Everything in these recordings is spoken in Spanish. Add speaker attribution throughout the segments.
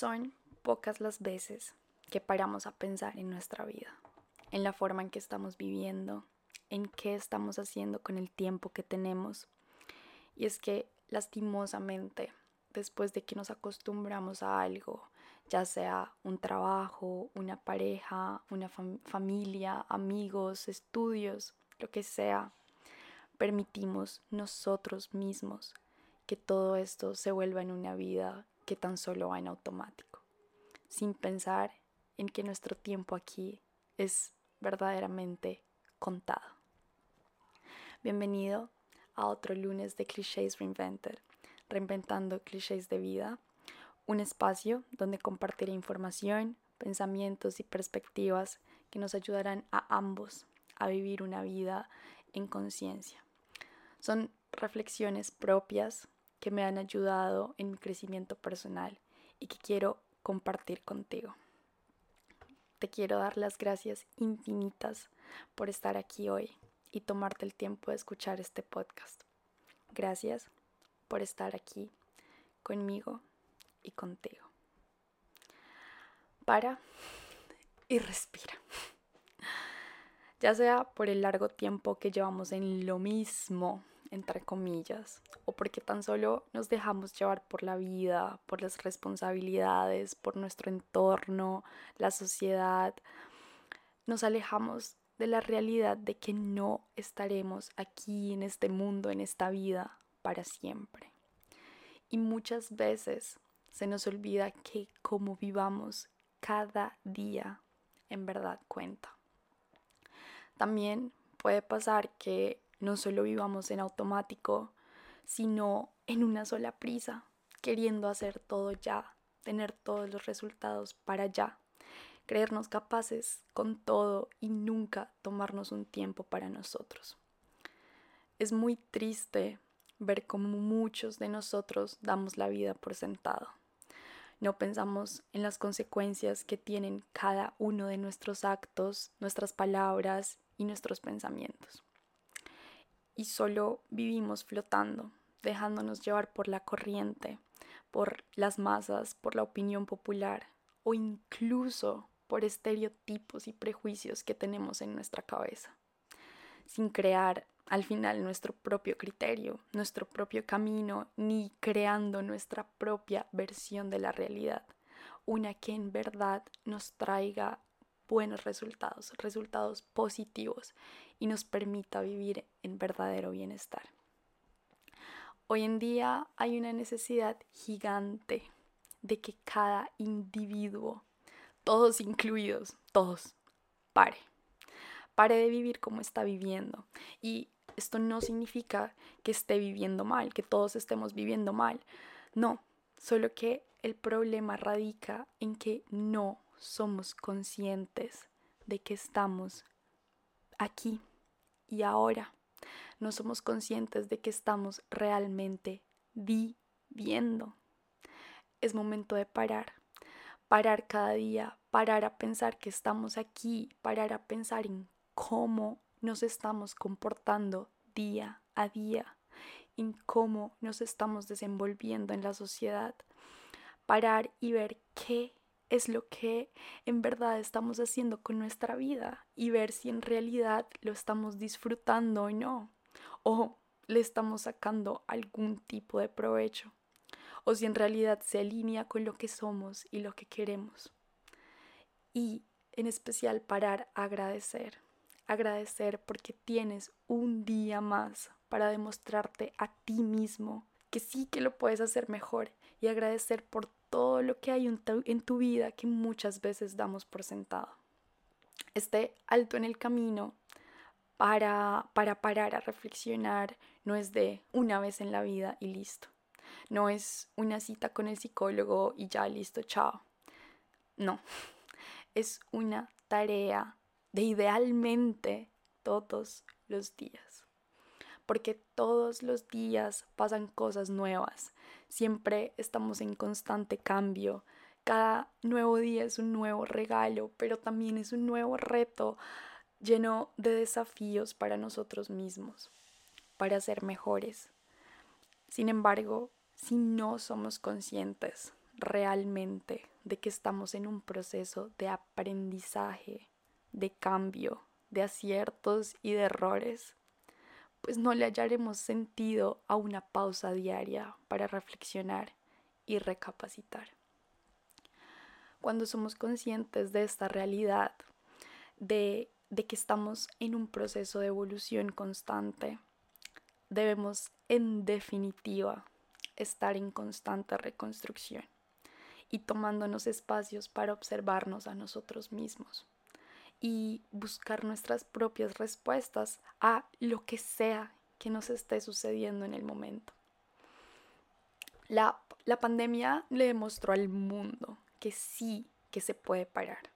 Speaker 1: Son pocas las veces que paramos a pensar en nuestra vida, en la forma en que estamos viviendo, en qué estamos haciendo con el tiempo que tenemos. Y es que lastimosamente, después de que nos acostumbramos a algo, ya sea un trabajo, una pareja, una familia, amigos, estudios, lo que sea, permitimos nosotros mismos que todo esto se vuelva en una vida que tan solo va en automático, sin pensar en que nuestro tiempo aquí es verdaderamente contado. Bienvenido a otro lunes de Clichés Reinvented, reinventando clichés de vida, un espacio donde compartiré información, pensamientos y perspectivas que nos ayudarán a ambos a vivir una vida en conciencia. Son reflexiones propias que me han ayudado en mi crecimiento personal y que quiero compartir contigo. Te quiero dar las gracias infinitas por estar aquí hoy y tomarte el tiempo de escuchar este podcast. Gracias por estar aquí conmigo y contigo. Para y respira. Ya sea por el largo tiempo que llevamos en lo mismo entre comillas, o porque tan solo nos dejamos llevar por la vida, por las responsabilidades, por nuestro entorno, la sociedad, nos alejamos de la realidad de que no estaremos aquí en este mundo, en esta vida, para siempre. Y muchas veces se nos olvida que como vivamos cada día en verdad cuenta. También puede pasar que no solo vivamos en automático, sino en una sola prisa, queriendo hacer todo ya, tener todos los resultados para ya, creernos capaces con todo y nunca tomarnos un tiempo para nosotros. Es muy triste ver cómo muchos de nosotros damos la vida por sentado. No pensamos en las consecuencias que tienen cada uno de nuestros actos, nuestras palabras y nuestros pensamientos y solo vivimos flotando, dejándonos llevar por la corriente, por las masas, por la opinión popular o incluso por estereotipos y prejuicios que tenemos en nuestra cabeza, sin crear al final nuestro propio criterio, nuestro propio camino, ni creando nuestra propia versión de la realidad, una que en verdad nos traiga buenos resultados, resultados positivos y nos permita vivir en verdadero bienestar. Hoy en día hay una necesidad gigante de que cada individuo, todos incluidos, todos, pare. Pare de vivir como está viviendo. Y esto no significa que esté viviendo mal, que todos estemos viviendo mal. No, solo que el problema radica en que no somos conscientes de que estamos aquí y ahora. No somos conscientes de que estamos realmente viviendo. Es momento de parar. Parar cada día, parar a pensar que estamos aquí, parar a pensar en cómo nos estamos comportando día a día, en cómo nos estamos desenvolviendo en la sociedad. Parar y ver qué es lo que en verdad estamos haciendo con nuestra vida y ver si en realidad lo estamos disfrutando o no, o le estamos sacando algún tipo de provecho, o si en realidad se alinea con lo que somos y lo que queremos. Y en especial parar a agradecer, agradecer porque tienes un día más para demostrarte a ti mismo que sí que lo puedes hacer mejor y agradecer por todo lo que hay en tu, vida que muchas veces damos por sentado. Este alto en el camino para, para parar a reflexionar no es de una vez en la vida y listo. No es una cita con el psicólogo y ya listo, chao. No, es una tarea de idealmente todos los días. Porque todos los días pasan cosas nuevas, Siempre estamos en constante cambio. Cada nuevo día es un nuevo regalo, pero también es un nuevo reto lleno de desafíos para nosotros mismos, para ser mejores. Sin embargo, si no somos conscientes realmente de que estamos en un proceso de aprendizaje, de cambio, de aciertos y de errores, pues no le hallaremos sentido a una pausa diaria para reflexionar y recapacitar. Cuando somos conscientes de esta realidad, de, de que estamos en un proceso de evolución constante, debemos en definitiva estar en constante reconstrucción y tomándonos espacios para observarnos a nosotros mismos y buscar nuestras propias respuestas a lo que sea que nos esté sucediendo en el momento. La, la pandemia le demostró al mundo que sí que se puede parar,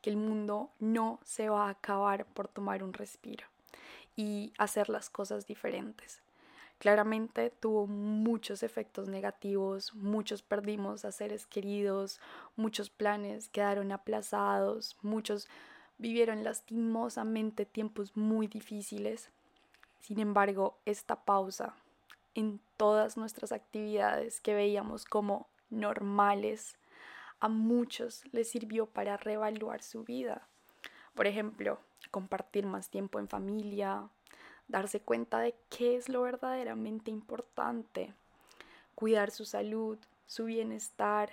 Speaker 1: que el mundo no se va a acabar por tomar un respiro y hacer las cosas diferentes. Claramente tuvo muchos efectos negativos, muchos perdimos a seres queridos, muchos planes quedaron aplazados, muchos vivieron lastimosamente tiempos muy difíciles. Sin embargo, esta pausa en todas nuestras actividades que veíamos como normales, a muchos les sirvió para reevaluar su vida. Por ejemplo, compartir más tiempo en familia, darse cuenta de qué es lo verdaderamente importante, cuidar su salud, su bienestar,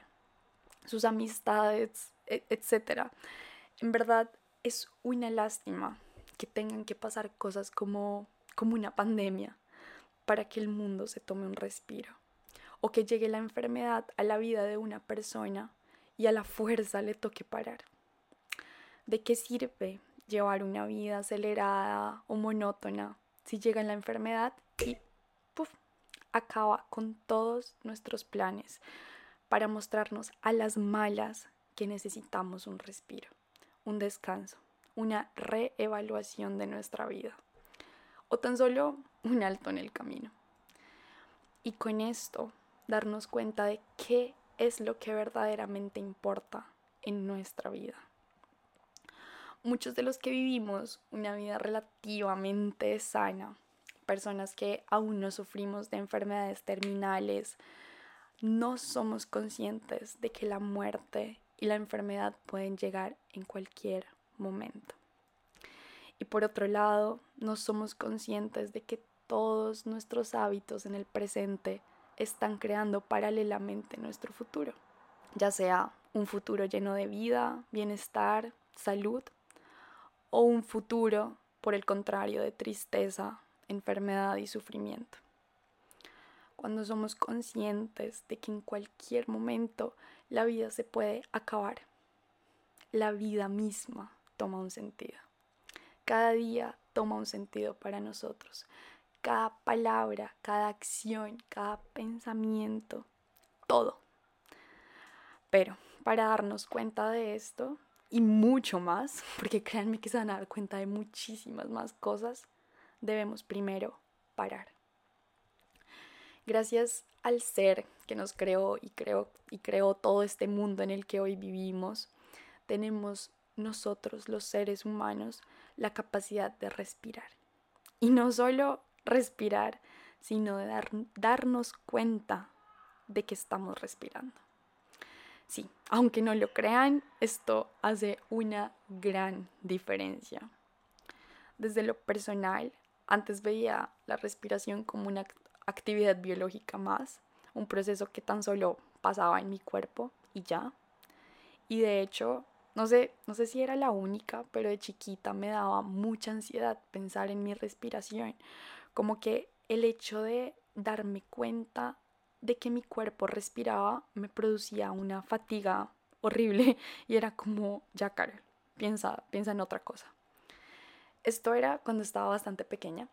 Speaker 1: sus amistades, e-, etc. En verdad es una lástima que tengan que pasar cosas como, como una pandemia para que el mundo se tome un respiro o que llegue la enfermedad a la vida de una persona y a la fuerza le toque parar. ¿De qué sirve llevar una vida acelerada o monótona si llega la enfermedad y puff, acaba con todos nuestros planes para mostrarnos a las malas que necesitamos un respiro, un descanso, una reevaluación de nuestra vida o tan solo un alto en el camino. Y con esto darnos cuenta de qué es lo que verdaderamente importa en nuestra vida muchos de los que vivimos una vida relativamente sana, personas que aún no sufrimos de enfermedades terminales, no somos conscientes de que la muerte y la enfermedad pueden llegar en cualquier momento. Y por otro lado, no somos conscientes de que todos nuestros hábitos en el presente están creando paralelamente nuestro futuro, ya sea un futuro lleno de vida, bienestar, salud o un futuro, por el contrario, de tristeza, enfermedad y sufrimiento. Cuando somos conscientes de que en cualquier momento la vida se puede acabar, la vida misma toma un sentido. Cada día toma un sentido para nosotros. Cada palabra, cada acción, cada pensamiento, todo. Pero para darnos cuenta de esto, y mucho más, porque créanme que se van a dar cuenta de muchísimas más cosas, debemos primero parar. Gracias al ser que nos creó y creó, y creó todo este mundo en el que hoy vivimos, tenemos nosotros los seres humanos la capacidad de respirar. Y no solo respirar, sino de dar, darnos cuenta de que estamos respirando. Sí, aunque no lo crean, esto hace una gran diferencia. Desde lo personal, antes veía la respiración como una actividad biológica más, un proceso que tan solo pasaba en mi cuerpo y ya. Y de hecho, no sé, no sé si era la única, pero de chiquita me daba mucha ansiedad pensar en mi respiración, como que el hecho de darme cuenta de que mi cuerpo respiraba me producía una fatiga horrible y era como, ya Carol, piensa, piensa en otra cosa. Esto era cuando estaba bastante pequeña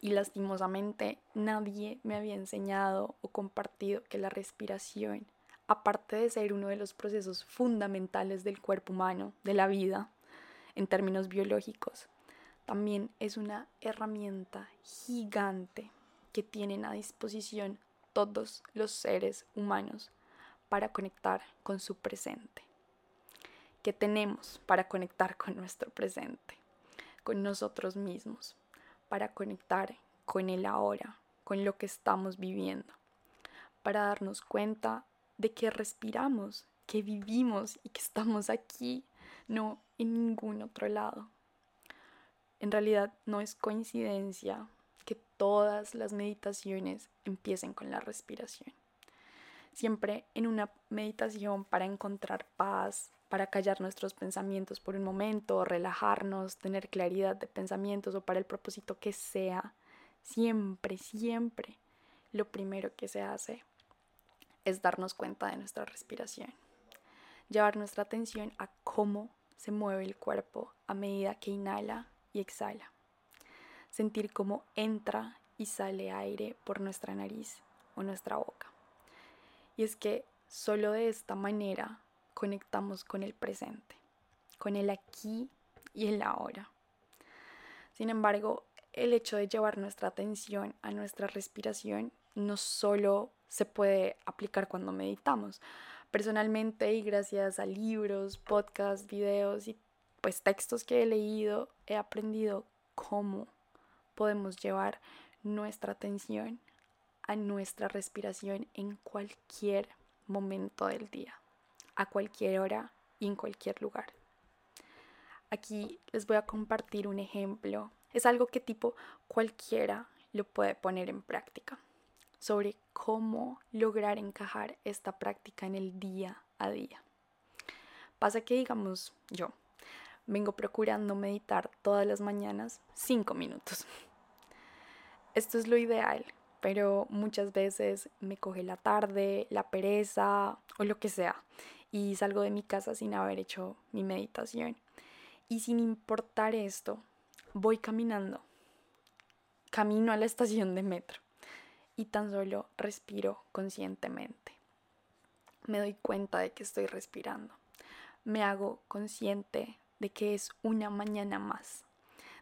Speaker 1: y lastimosamente nadie me había enseñado o compartido que la respiración, aparte de ser uno de los procesos fundamentales del cuerpo humano, de la vida, en términos biológicos, también es una herramienta gigante que tienen a disposición todos los seres humanos para conectar con su presente. ¿Qué tenemos para conectar con nuestro presente? Con nosotros mismos, para conectar con el ahora, con lo que estamos viviendo, para darnos cuenta de que respiramos, que vivimos y que estamos aquí, no en ningún otro lado. En realidad no es coincidencia que todas las meditaciones empiecen con la respiración. Siempre en una meditación para encontrar paz, para callar nuestros pensamientos por un momento, relajarnos, tener claridad de pensamientos o para el propósito que sea, siempre, siempre lo primero que se hace es darnos cuenta de nuestra respiración. Llevar nuestra atención a cómo se mueve el cuerpo a medida que inhala y exhala. Sentir cómo entra y sale aire por nuestra nariz o nuestra boca. Y es que solo de esta manera conectamos con el presente, con el aquí y el ahora. Sin embargo, el hecho de llevar nuestra atención a nuestra respiración no solo se puede aplicar cuando meditamos. Personalmente y gracias a libros, podcasts, videos y pues textos que he leído, he aprendido cómo podemos llevar nuestra atención a nuestra respiración en cualquier momento del día a cualquier hora y en cualquier lugar. Aquí les voy a compartir un ejemplo. Es algo que tipo cualquiera lo puede poner en práctica sobre cómo lograr encajar esta práctica en el día a día. Pasa que, digamos, yo vengo procurando meditar todas las mañanas cinco minutos. Esto es lo ideal, pero muchas veces me coge la tarde, la pereza o lo que sea y salgo de mi casa sin haber hecho mi meditación. Y sin importar esto, voy caminando. Camino a la estación de metro y tan solo respiro conscientemente. Me doy cuenta de que estoy respirando. Me hago consciente de que es una mañana más,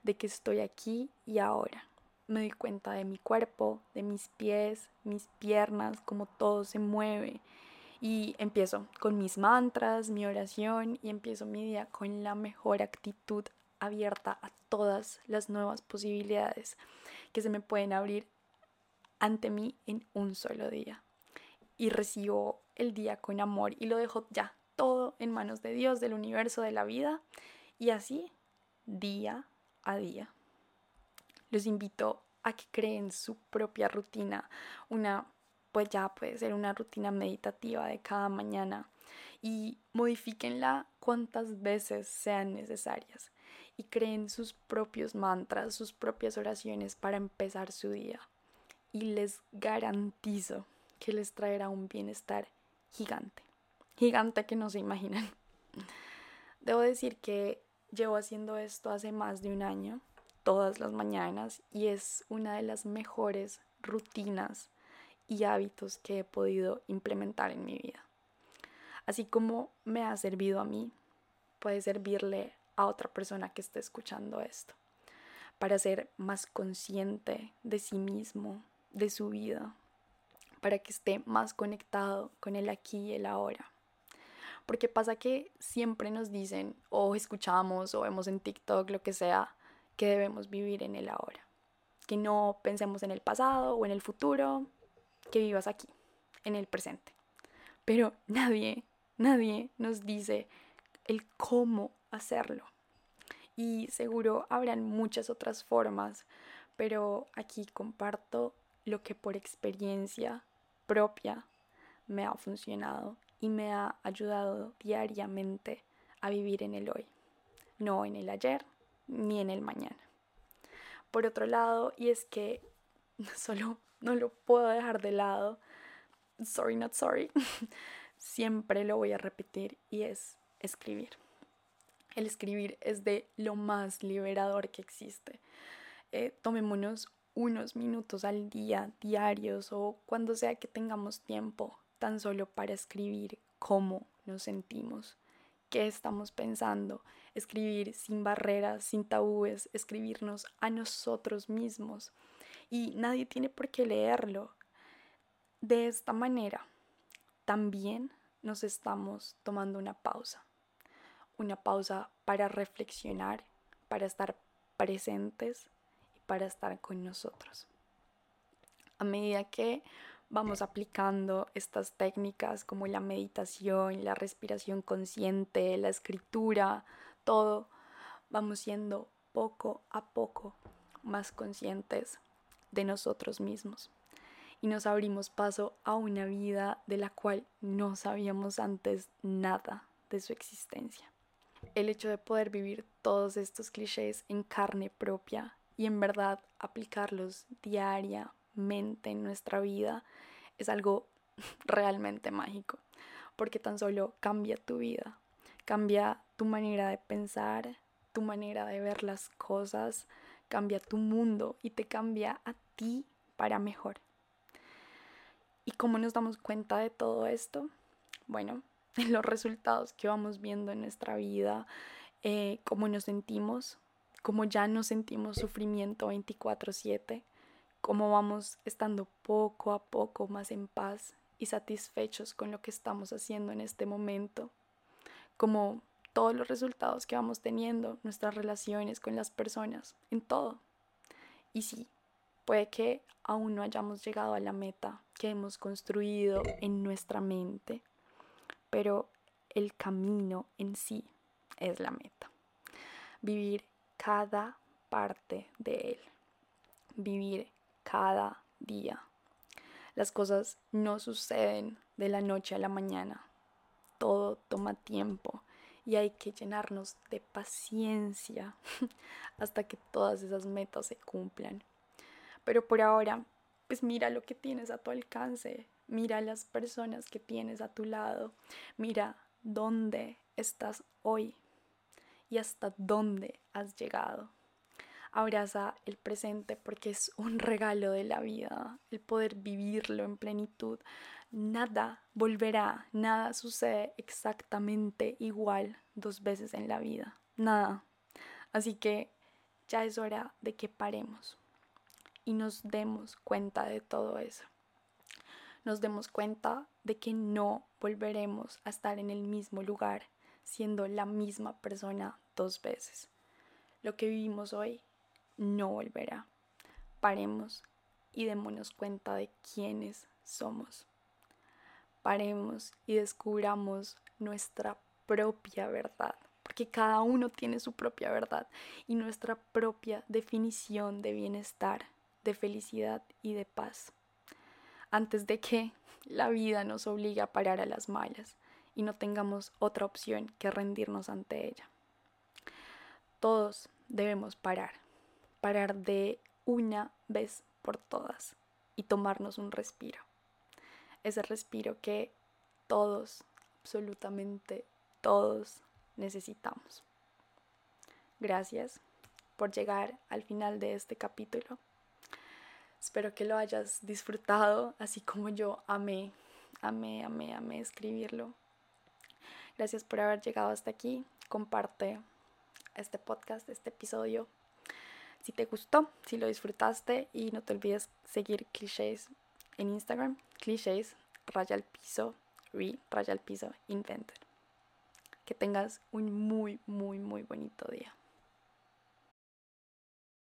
Speaker 1: de que estoy aquí y ahora. Me doy cuenta de mi cuerpo, de mis pies, mis piernas, cómo todo se mueve y empiezo con mis mantras, mi oración y empiezo mi día con la mejor actitud abierta a todas las nuevas posibilidades que se me pueden abrir ante mí en un solo día. Y recibo el día con amor y lo dejo ya todo en manos de Dios, del universo, de la vida. Y así, día a día. Los invito a que creen su propia rutina, una pues ya puede ser una rutina meditativa de cada mañana y modifíquenla cuantas veces sean necesarias y creen sus propios mantras, sus propias oraciones para empezar su día. Y les garantizo que les traerá un bienestar gigante, gigante que no se imaginan. Debo decir que llevo haciendo esto hace más de un año, todas las mañanas, y es una de las mejores rutinas y hábitos que he podido implementar en mi vida. Así como me ha servido a mí, puede servirle a otra persona que esté escuchando esto, para ser más consciente de sí mismo, de su vida, para que esté más conectado con el aquí y el ahora. Porque pasa que siempre nos dicen, o escuchamos, o vemos en TikTok, lo que sea, que debemos vivir en el ahora. Que no pensemos en el pasado o en el futuro, que vivas aquí, en el presente. Pero nadie, nadie nos dice el cómo hacerlo. Y seguro habrán muchas otras formas, pero aquí comparto lo que por experiencia propia me ha funcionado y me ha ayudado diariamente a vivir en el hoy, no en el ayer ni en el mañana. Por otro lado, y es que solo no lo puedo dejar de lado. Sorry, not sorry. Siempre lo voy a repetir y es escribir. El escribir es de lo más liberador que existe. Eh, tomémonos unos minutos al día, diarios o cuando sea que tengamos tiempo, tan solo para escribir cómo nos sentimos, qué estamos pensando, escribir sin barreras, sin tabúes, escribirnos a nosotros mismos y nadie tiene por qué leerlo. De esta manera, también nos estamos tomando una pausa, una pausa para reflexionar, para estar presentes y para estar con nosotros. A medida que vamos aplicando estas técnicas como la meditación, la respiración consciente, la escritura, todo, vamos siendo poco a poco más conscientes de nosotros mismos y nos abrimos paso a una vida de la cual no sabíamos antes nada de su existencia. El hecho de poder vivir todos estos clichés en carne propia y en verdad aplicarlos diariamente en nuestra vida es algo realmente mágico, porque tan solo cambia tu vida, cambia tu manera de pensar, tu manera de ver las cosas, cambia tu mundo y te cambia a ti para mejor. ¿Y cómo nos damos cuenta de todo esto? Bueno, en los resultados que vamos viendo en nuestra vida, eh, cómo nos sentimos, cómo ya no sentimos sufrimiento 24/7, cómo vamos estando poco a poco más en paz y satisfechos con lo que estamos haciendo en este momento, como todos los resultados que vamos teniendo, nuestras relaciones con las personas, en todo. Y sí, Puede que aún no hayamos llegado a la meta que hemos construido en nuestra mente, pero el camino en sí es la meta. Vivir cada parte de él. Vivir cada día. Las cosas no suceden de la noche a la mañana. Todo toma tiempo y hay que llenarnos de paciencia hasta que todas esas metas se cumplan. Pero por ahora, pues mira lo que tienes a tu alcance, mira las personas que tienes a tu lado, mira dónde estás hoy y hasta dónde has llegado. Abraza el presente porque es un regalo de la vida, el poder vivirlo en plenitud. Nada volverá, nada sucede exactamente igual dos veces en la vida, nada. Así que ya es hora de que paremos y nos demos cuenta de todo eso. Nos demos cuenta de que no volveremos a estar en el mismo lugar siendo la misma persona dos veces. Lo que vivimos hoy no volverá. Paremos y démonos cuenta de quiénes somos. Paremos y descubramos nuestra propia verdad, porque cada uno tiene su propia verdad y nuestra propia definición de bienestar de felicidad y de paz, antes de que la vida nos obligue a parar a las malas y no tengamos otra opción que rendirnos ante ella. Todos debemos parar, parar de una vez por todas y tomarnos un respiro. Ese respiro que todos, absolutamente todos necesitamos. Gracias por llegar al final de este capítulo. Espero que lo hayas disfrutado, así como yo amé, amé, amé, amé escribirlo. Gracias por haber llegado hasta aquí. Comparte este podcast, este episodio. Si te gustó, si lo disfrutaste y no te olvides seguir clichés en Instagram, clichés, raya al piso, re, raya al piso, inventor. Que tengas un muy, muy, muy bonito día.